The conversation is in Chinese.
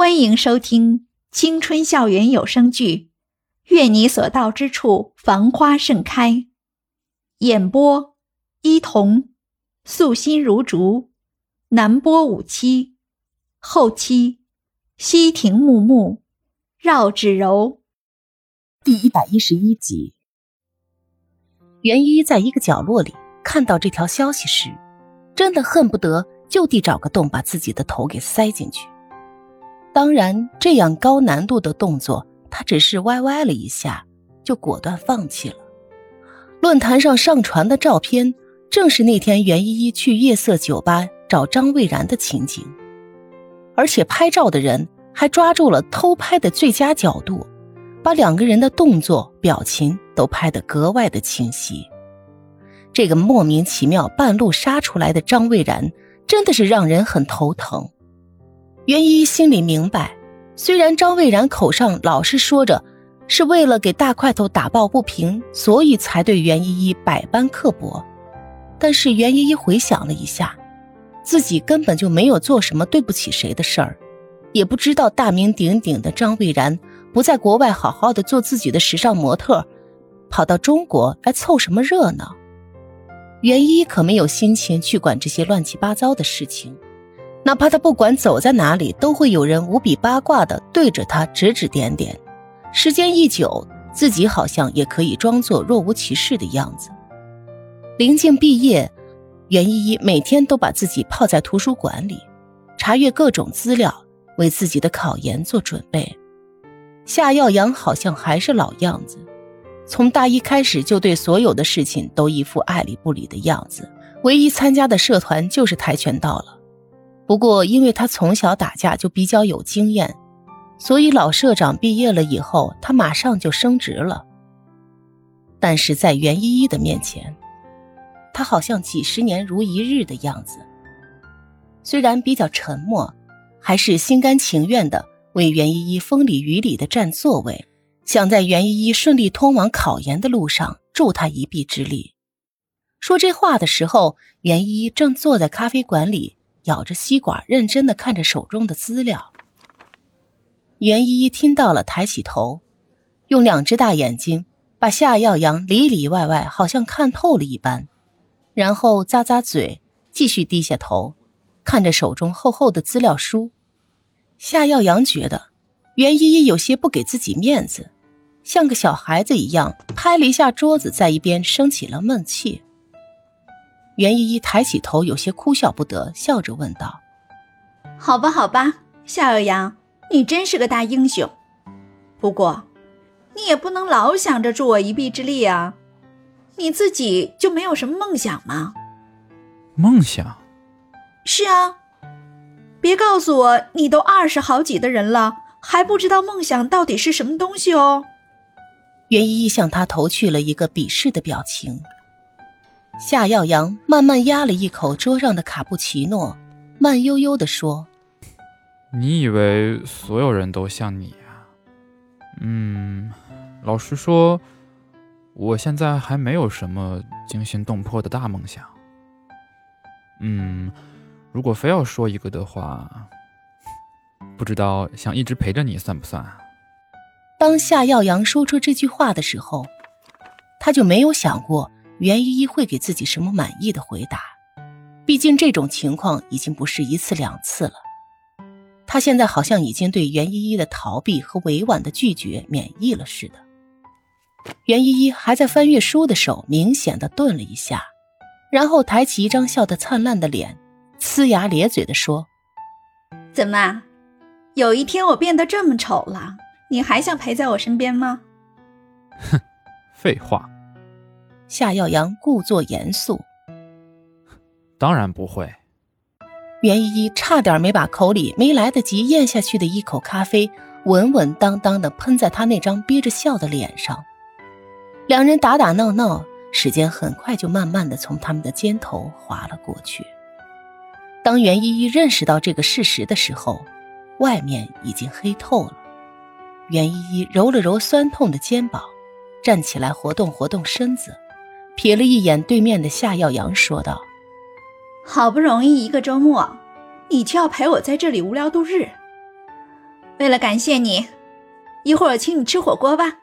欢迎收听青春校园有声剧《愿你所到之处繁花盛开》，演播：伊童，素心如竹，南波五七，后期：西亭木木，绕指柔。第一百一十一集，袁一在一个角落里看到这条消息时，真的恨不得就地找个洞把自己的头给塞进去。当然，这样高难度的动作，他只是歪歪了一下，就果断放弃了。论坛上上传的照片，正是那天袁依依去夜色酒吧找张蔚然的情景，而且拍照的人还抓住了偷拍的最佳角度，把两个人的动作、表情都拍得格外的清晰。这个莫名其妙半路杀出来的张蔚然，真的是让人很头疼。袁依依心里明白，虽然张蔚然口上老是说着是为了给大块头打抱不平，所以才对袁依依百般刻薄，但是袁依依回想了一下，自己根本就没有做什么对不起谁的事儿，也不知道大名鼎鼎的张蔚然不在国外好好的做自己的时尚模特，跑到中国来凑什么热闹。袁依依可没有心情去管这些乱七八糟的事情。哪怕他不管走在哪里，都会有人无比八卦的对着他指指点点。时间一久，自己好像也可以装作若无其事的样子。临近毕业，袁依依每天都把自己泡在图书馆里，查阅各种资料，为自己的考研做准备。夏耀阳好像还是老样子，从大一开始就对所有的事情都一副爱理不理的样子。唯一参加的社团就是跆拳道了。不过，因为他从小打架就比较有经验，所以老社长毕业了以后，他马上就升职了。但是在袁依依的面前，他好像几十年如一日的样子。虽然比较沉默，还是心甘情愿的为袁依依风里雨里的占座位，想在袁依依顺利通往考研的路上助她一臂之力。说这话的时候，袁依依正坐在咖啡馆里。咬着吸管，认真的看着手中的资料。袁依依听到了，抬起头，用两只大眼睛把夏耀阳里里外外好像看透了一般，然后咂咂嘴，继续低下头，看着手中厚厚的资料书。夏耀阳觉得袁依依有些不给自己面子，像个小孩子一样拍了一下桌子，在一边生起了闷气。袁依依抬起头，有些哭笑不得，笑着问道：“好吧，好吧，夏尔阳，你真是个大英雄。不过，你也不能老想着助我一臂之力啊！你自己就没有什么梦想吗？”“梦想？”“是啊，别告诉我你都二十好几的人了，还不知道梦想到底是什么东西哦。”袁依依向他投去了一个鄙视的表情。夏耀阳慢慢压了一口桌上的卡布奇诺，慢悠悠地说：“你以为所有人都像你啊？嗯，老实说，我现在还没有什么惊心动魄的大梦想。嗯，如果非要说一个的话，不知道想一直陪着你算不算？”当夏耀阳说出这句话的时候，他就没有想过。袁依依会给自己什么满意的回答？毕竟这种情况已经不是一次两次了。他现在好像已经对袁依依的逃避和委婉的拒绝免疫了似的。袁依依还在翻阅书的手明显的顿了一下，然后抬起一张笑得灿烂的脸，呲牙咧嘴的说：“怎么，有一天我变得这么丑了，你还想陪在我身边吗？”哼，废话。夏耀阳故作严肃：“当然不会。”袁依依差点没把口里没来得及咽下去的一口咖啡稳稳当当的喷在他那张憋着笑的脸上。两人打打闹闹，时间很快就慢慢的从他们的肩头滑了过去。当袁依依认识到这个事实的时候，外面已经黑透了。袁依依揉了揉酸痛的肩膀，站起来活动活动身子。瞥了一眼对面的夏耀阳，说道：“好不容易一个周末，你却要陪我在这里无聊度日？为了感谢你，一会儿请你吃火锅吧。